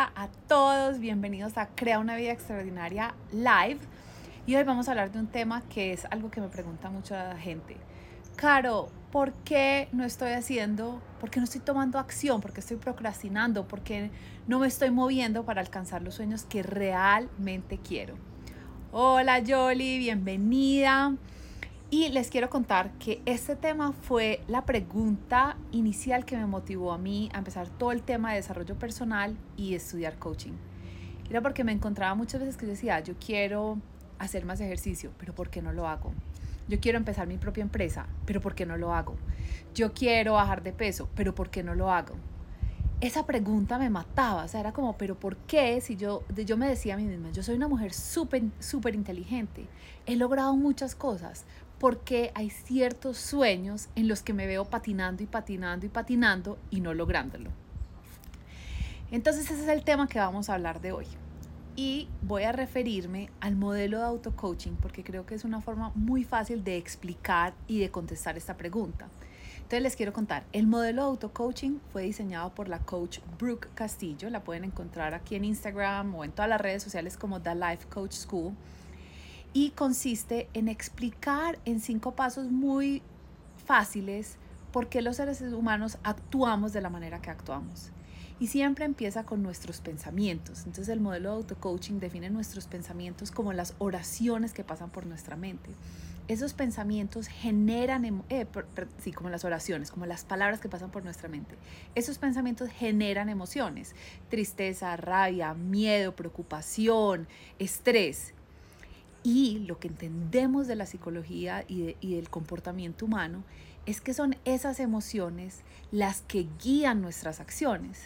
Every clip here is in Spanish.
A todos, bienvenidos a Crea una vida extraordinaria live. Y hoy vamos a hablar de un tema que es algo que me pregunta mucho la gente. Caro, ¿por qué no estoy haciendo? ¿Por qué no estoy tomando acción? ¿Por qué estoy procrastinando? ¿Por qué no me estoy moviendo para alcanzar los sueños que realmente quiero? Hola Yoli, bienvenida. Y les quiero contar que este tema fue la pregunta inicial que me motivó a mí a empezar todo el tema de desarrollo personal y estudiar coaching. Era porque me encontraba muchas veces que decía, yo quiero hacer más ejercicio, pero ¿por qué no lo hago? Yo quiero empezar mi propia empresa, pero ¿por qué no lo hago? Yo quiero bajar de peso, pero ¿por qué no lo hago? Esa pregunta me mataba, o sea, era como, pero ¿por qué? Si yo, yo me decía a mí misma, yo soy una mujer súper, súper inteligente, he logrado muchas cosas, porque hay ciertos sueños en los que me veo patinando y patinando y patinando y no lográndolo. Entonces ese es el tema que vamos a hablar de hoy. Y voy a referirme al modelo de auto-coaching porque creo que es una forma muy fácil de explicar y de contestar esta pregunta. Entonces les quiero contar, el modelo de auto-coaching fue diseñado por la coach Brooke Castillo, la pueden encontrar aquí en Instagram o en todas las redes sociales como The Life Coach School y consiste en explicar en cinco pasos muy fáciles por qué los seres humanos actuamos de la manera que actuamos. Y siempre empieza con nuestros pensamientos. Entonces el modelo de auto-coaching define nuestros pensamientos como las oraciones que pasan por nuestra mente. Esos pensamientos generan, eh, sí, como las oraciones, como las palabras que pasan por nuestra mente. Esos pensamientos generan emociones, tristeza, rabia, miedo, preocupación, estrés. Y lo que entendemos de la psicología y, del comportamiento humano es que son esas emociones las que guían nuestras acciones.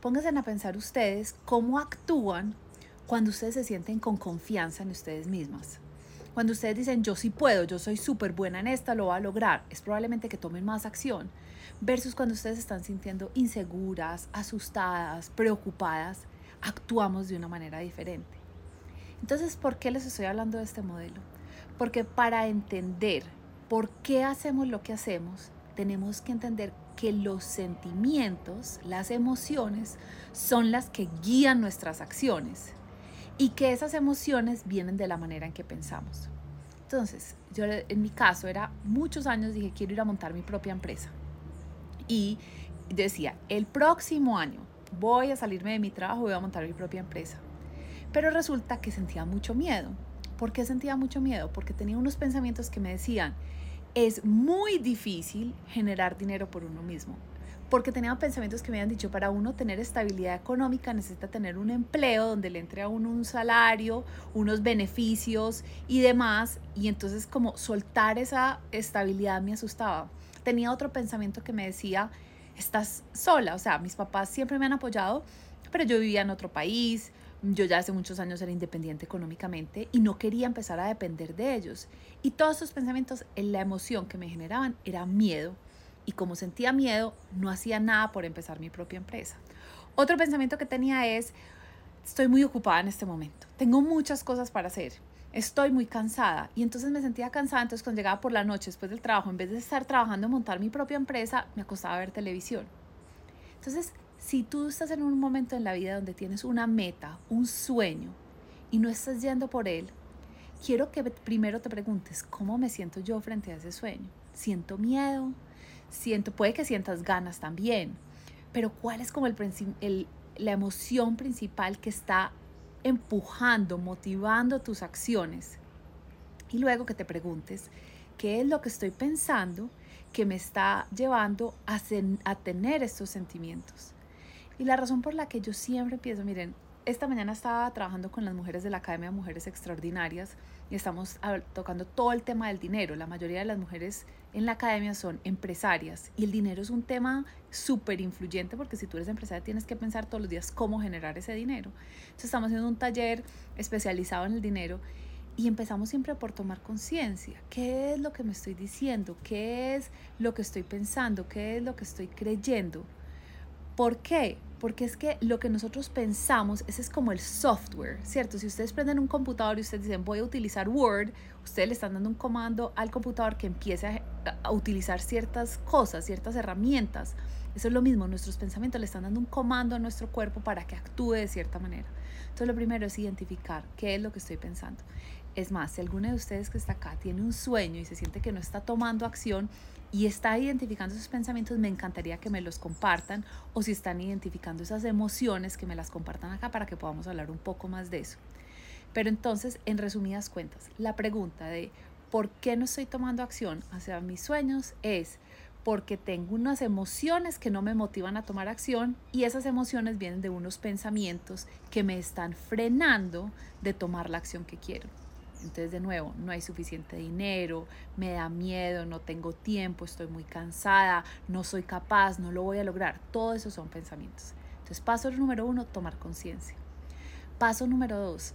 Pónganse a pensar ustedes cómo actúan cuando ustedes se sienten con confianza en ustedes mismas. Cuando ustedes dicen, yo sí puedo, yo soy súper buena en esta, lo voy a lograr, es probablemente que tomen más acción. Versus cuando ustedes están sintiendo inseguras, asustadas, preocupadas, actuamos de una manera diferente. Entonces, ¿por qué les estoy hablando de este modelo? Porque para entender por qué hacemos lo que hacemos, tenemos que entender que los sentimientos, las emociones, son las que guían nuestras acciones y que esas emociones vienen de la manera en que pensamos. Entonces, yo en mi caso era muchos años dije, quiero ir a montar mi propia empresa. Y decía, el próximo año voy a salirme de mi trabajo, voy a montar mi propia empresa. Pero resulta que sentía mucho miedo. ¿Por qué sentía mucho miedo? Porque tenía unos pensamientos que me decían, es muy difícil generar dinero por uno mismo. Porque tenía pensamientos que me habían dicho, para uno tener estabilidad económica necesita tener un empleo donde le entre a uno un salario, unos beneficios y demás. Y entonces como soltar esa estabilidad me asustaba. Tenía otro pensamiento que me decía, estás sola. O sea, mis papás siempre me han apoyado, pero yo vivía en otro país, yo ya hace muchos años era independiente económicamente y no quería empezar a depender de ellos. Y todos esos pensamientos, la emoción que me generaban era miedo. Y como sentía miedo, no hacía nada por empezar mi propia empresa. Otro pensamiento que tenía es, estoy muy ocupada en este momento, tengo muchas cosas para hacer, estoy muy cansada. Y entonces me sentía cansada, entonces cuando llegaba por la noche después del trabajo, en vez de estar trabajando en montar mi propia empresa, me acostaba a ver televisión. Entonces si tú estás en un momento en la vida donde tienes una meta, un sueño, y no estás yendo por él, quiero que primero te preguntes, ¿cómo me siento yo frente a ese sueño? ¿Siento miedo? Siento, puede que sientas ganas también, pero ¿cuál es como el, la emoción principal que está empujando, motivando tus acciones? Y luego que te preguntes, ¿qué es lo que estoy pensando que me está llevando a, a tener estos sentimientos? Y la razón por la que yo siempre empiezo, miren, esta mañana estaba trabajando con las mujeres de la Academia de Mujeres Extraordinarias y estamos tocando todo el tema del dinero. La mayoría de las mujeres en la academia son empresarias y el dinero es un tema súper influyente porque si tú eres empresaria tienes que pensar todos los días cómo generar ese dinero. Entonces estamos haciendo un taller especializado en el dinero y empezamos siempre por tomar conciencia. ¿Qué es lo que me estoy diciendo? ¿Qué es lo que estoy pensando? ¿Qué es lo que estoy creyendo? ¿Por qué? Porque es que lo que nosotros pensamos, ese es como el software, ¿cierto? Si ustedes prenden un computador y ustedes dicen voy a utilizar Word, ustedes le están dando un comando al computador que empiece a, a utilizar ciertas cosas, ciertas herramientas. Eso es lo mismo, nuestros pensamientos le están dando un comando a nuestro cuerpo para que actúe de cierta manera. Entonces lo primero es identificar qué es lo que estoy pensando. Es más, si alguno de ustedes que está acá tiene un sueño y se siente que no está tomando acción, y está identificando esos pensamientos, me encantaría que me los compartan o si están identificando esas emociones, que me las compartan acá para que podamos hablar un poco más de eso. Pero entonces, en resumidas cuentas, la pregunta de por qué no estoy tomando acción hacia mis sueños es porque tengo unas emociones que no me motivan a tomar acción y esas emociones vienen de unos pensamientos que me están frenando de tomar la acción que quiero. Entonces, de nuevo, no hay suficiente dinero, me da miedo, no tengo tiempo, estoy muy cansada, no soy capaz, no lo voy a lograr. Todo eso son pensamientos. Entonces, paso número uno, tomar conciencia. Paso número dos,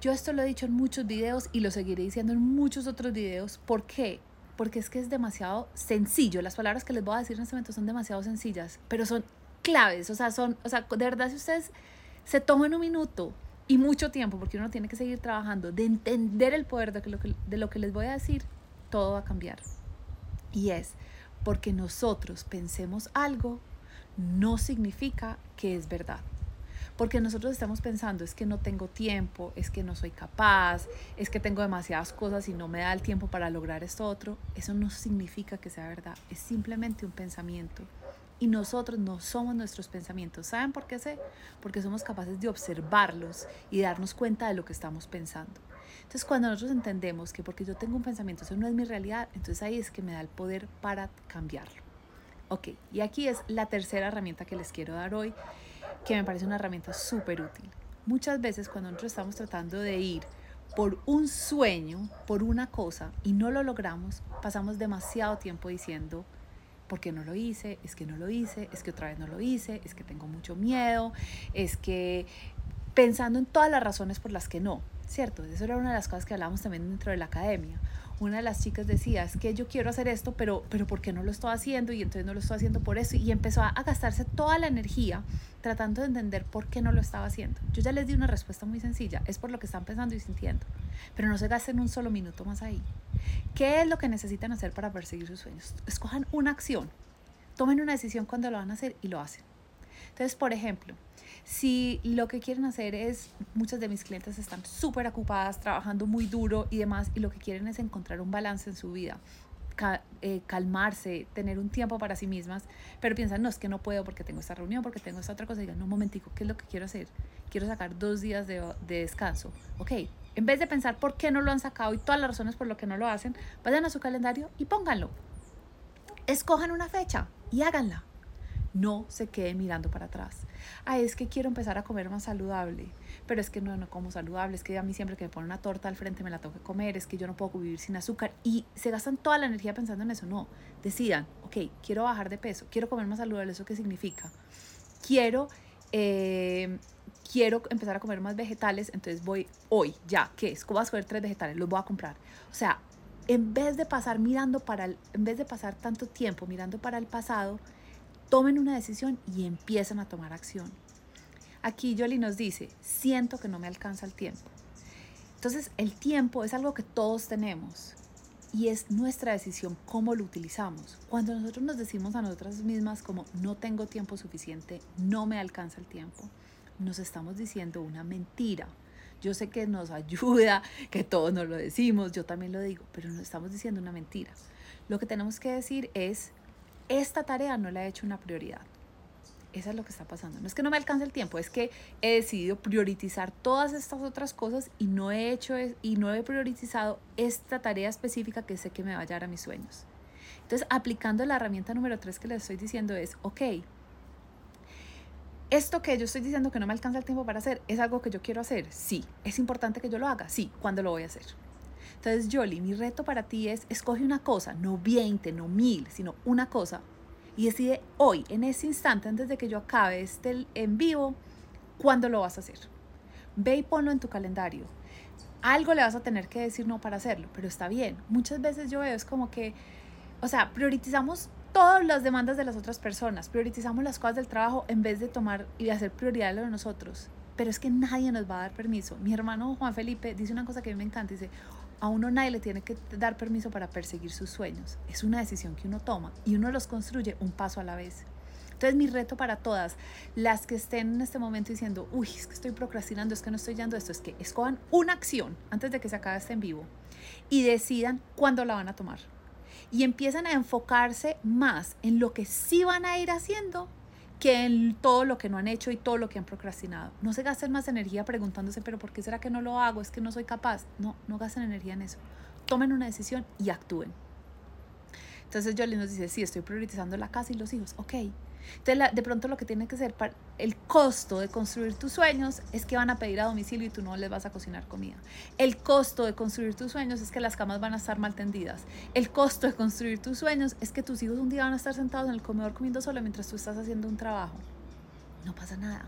yo esto lo he dicho en muchos videos y lo seguiré diciendo en muchos otros videos. ¿Por qué? Porque es que es demasiado sencillo. Las palabras que les voy a decir en este momento son demasiado sencillas, pero son claves. O sea, son, o sea, de verdad, si ustedes se toman un minuto y mucho tiempo, porque uno tiene que seguir trabajando, de entender el poder de lo, que, de lo que les voy a decir, todo va a cambiar. Y es porque nosotros pensemos algo, no significa que es verdad. Porque nosotros estamos pensando, es que no tengo tiempo, es que no soy capaz, es que tengo demasiadas cosas y no me da el tiempo para lograr esto otro. Eso no significa que sea verdad, es simplemente un pensamiento y nosotros no somos nuestros pensamientos. ¿Saben por qué sé? Porque somos capaces de observarlos y darnos cuenta de lo que estamos pensando. Entonces, cuando nosotros entendemos que porque yo tengo un pensamiento, eso no es mi realidad, entonces ahí es que me da el poder para cambiarlo. Ok, y aquí es la tercera herramienta que les quiero dar hoy, que me parece una herramienta súper útil. Muchas veces cuando nosotros estamos tratando de ir por un sueño, por una cosa, y no lo logramos, pasamos demasiado tiempo diciendo, ¿por qué no lo hice? Es que no lo hice, es que otra vez no lo hice, es que tengo mucho miedo, es que pensando en todas las razones por las que no, ¿cierto? Eso era una de las cosas que hablábamos también dentro de la academia una de las chicas decía, es que yo quiero hacer esto, pero, pero ¿por qué no lo estoy haciendo? Y entonces no lo estoy haciendo por eso. Y empezó a, gastarse toda la energía tratando de entender por qué no lo estaba haciendo. Yo ya les di una respuesta muy sencilla, es por lo que están pensando y sintiendo. Pero no se gasten un solo minuto más ahí. ¿Qué es lo que necesitan hacer para perseguir sus sueños? Escojan una acción, tomen una decisión cuando lo van a hacer y lo hacen. Entonces, por ejemplo, si lo que quieren hacer es, muchas de mis clientes están súper ocupadas, trabajando muy duro y demás, y lo que quieren es encontrar un balance en su vida, eh, calmarse, tener un tiempo para sí mismas, pero piensan, no, es que no puedo porque tengo esta reunión, porque tengo esta otra cosa, digan, no, un momentico, ¿qué es lo que quiero hacer? Quiero sacar dos días de, de descanso. Ok, en vez de pensar por qué no lo han sacado y todas las razones por lo que no lo hacen, vayan a su calendario y pónganlo. Escojan una fecha y háganla. No se quede mirando para atrás. Ah, es que quiero empezar a comer más saludable, pero es que no, no como saludable, es que a mí siempre que me ponen una torta al frente me la tengo que comer, es que yo no puedo vivir sin azúcar y se gastan toda la energía pensando en eso. No, decidan, ok, quiero bajar de peso, quiero comer más saludable, ¿eso qué significa? Quiero... Eh, quiero empezar a comer más vegetales, entonces voy hoy, ya, ¿qué es? ¿Cómo vas a comer tres vegetales? Los voy a comprar. O sea, en vez de pasar mirando para el, en vez de pasar tanto tiempo mirando para el pasado, tomen una decisión y empiezan a tomar acción. Aquí Yoli nos dice, siento que no me alcanza el tiempo. Entonces el tiempo es algo que todos tenemos y es nuestra decisión cómo lo utilizamos. Cuando nosotros nos decimos a nosotras mismas como no tengo tiempo suficiente, no me alcanza el tiempo, nos estamos diciendo una mentira. Yo sé que nos ayuda, que todos nos lo decimos, yo también lo digo, pero nos estamos diciendo una mentira. Lo que tenemos que decir es, esta tarea no la he hecho una prioridad. Eso es lo que está pasando. No es que no me alcance el tiempo, es que he decidido priorizar todas estas otras cosas y no he hecho y no he priorizado esta tarea específica que sé que me va a llevar a mis sueños. Entonces, aplicando la herramienta número tres que les estoy diciendo es, ok, esto que yo estoy diciendo que no me alcanza el tiempo para hacer, ¿es algo que yo quiero hacer? Sí. ¿Es importante que yo lo haga? Sí. ¿Cuándo lo voy a hacer? Entonces, Jolie, mi reto para ti es, escoge una cosa, no 20, no mil, sino una cosa. Y decide hoy, en ese instante, antes de que yo acabe este en vivo, cuándo lo vas a hacer. Ve y ponlo en tu calendario. Algo le vas a tener que decir no para hacerlo, pero está bien. Muchas veces yo veo es como que, o sea, priorizamos todas las demandas de las otras personas, priorizamos las cosas del trabajo en vez de tomar y hacer prioridad lo de nosotros. Pero es que nadie nos va a dar permiso. Mi hermano Juan Felipe dice una cosa que a mí me encanta, dice, a uno nadie le tiene que dar permiso para perseguir sus sueños. Es una decisión que uno toma y uno los construye un paso a la vez. Entonces mi reto para todas, las que estén en este momento diciendo, uy, es que estoy procrastinando, es que no estoy yendo esto, es que escojan una acción antes de que se acabe este en vivo y decidan cuándo la van a tomar y empiezan a enfocarse más en lo que sí van a ir haciendo que en todo lo que no han hecho y todo lo que han procrastinado. No se gasten más energía preguntándose, pero ¿por qué será que no lo hago? Es que no soy capaz. No, no gasten energía en eso. Tomen una decisión y actúen. Entonces Jolie nos dice, sí, estoy priorizando la casa y los hijos. Ok, entonces, de pronto lo que tiene que ser, el costo de construir tus sueños es que van a pedir a domicilio y tú no les vas a cocinar comida. El costo de construir tus sueños es que las camas van a estar mal tendidas. El costo de construir tus sueños es que tus hijos un día van a estar sentados en el comedor comiendo solo mientras tú estás haciendo un trabajo. No pasa nada.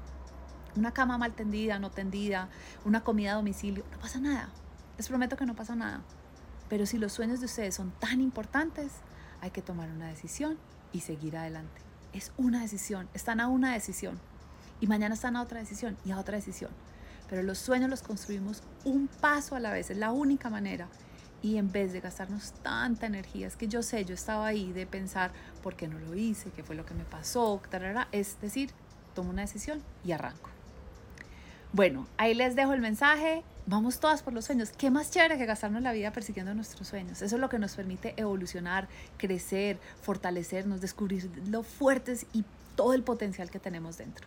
Una cama mal tendida, no tendida, una comida a domicilio, no pasa nada. Les prometo que no pasa nada. Pero si los sueños de ustedes son tan importantes, hay que tomar una decisión y seguir adelante. Es una decisión, están a una decisión. Y mañana están a otra decisión y a otra decisión. Pero los sueños los construimos un paso a la vez, es la única manera. Y en vez de gastarnos tanta energía, es que yo sé, yo estaba ahí de pensar por qué no lo hice, qué fue lo que me pasó, es decir, tomo una decisión y arranco. Bueno, ahí les dejo el mensaje. Vamos todas por los sueños. ¿Qué más chévere que gastarnos la vida persiguiendo nuestros sueños? Eso es lo que nos permite evolucionar, crecer, fortalecernos, descubrir lo fuertes y todo el potencial que tenemos dentro.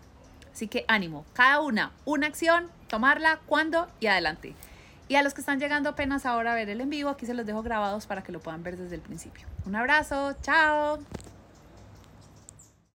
Así que ánimo, cada una, una acción, tomarla, cuando y adelante. Y a los que están llegando apenas ahora a ver el en vivo, aquí se los dejo grabados para que lo puedan ver desde el principio. Un abrazo, chao.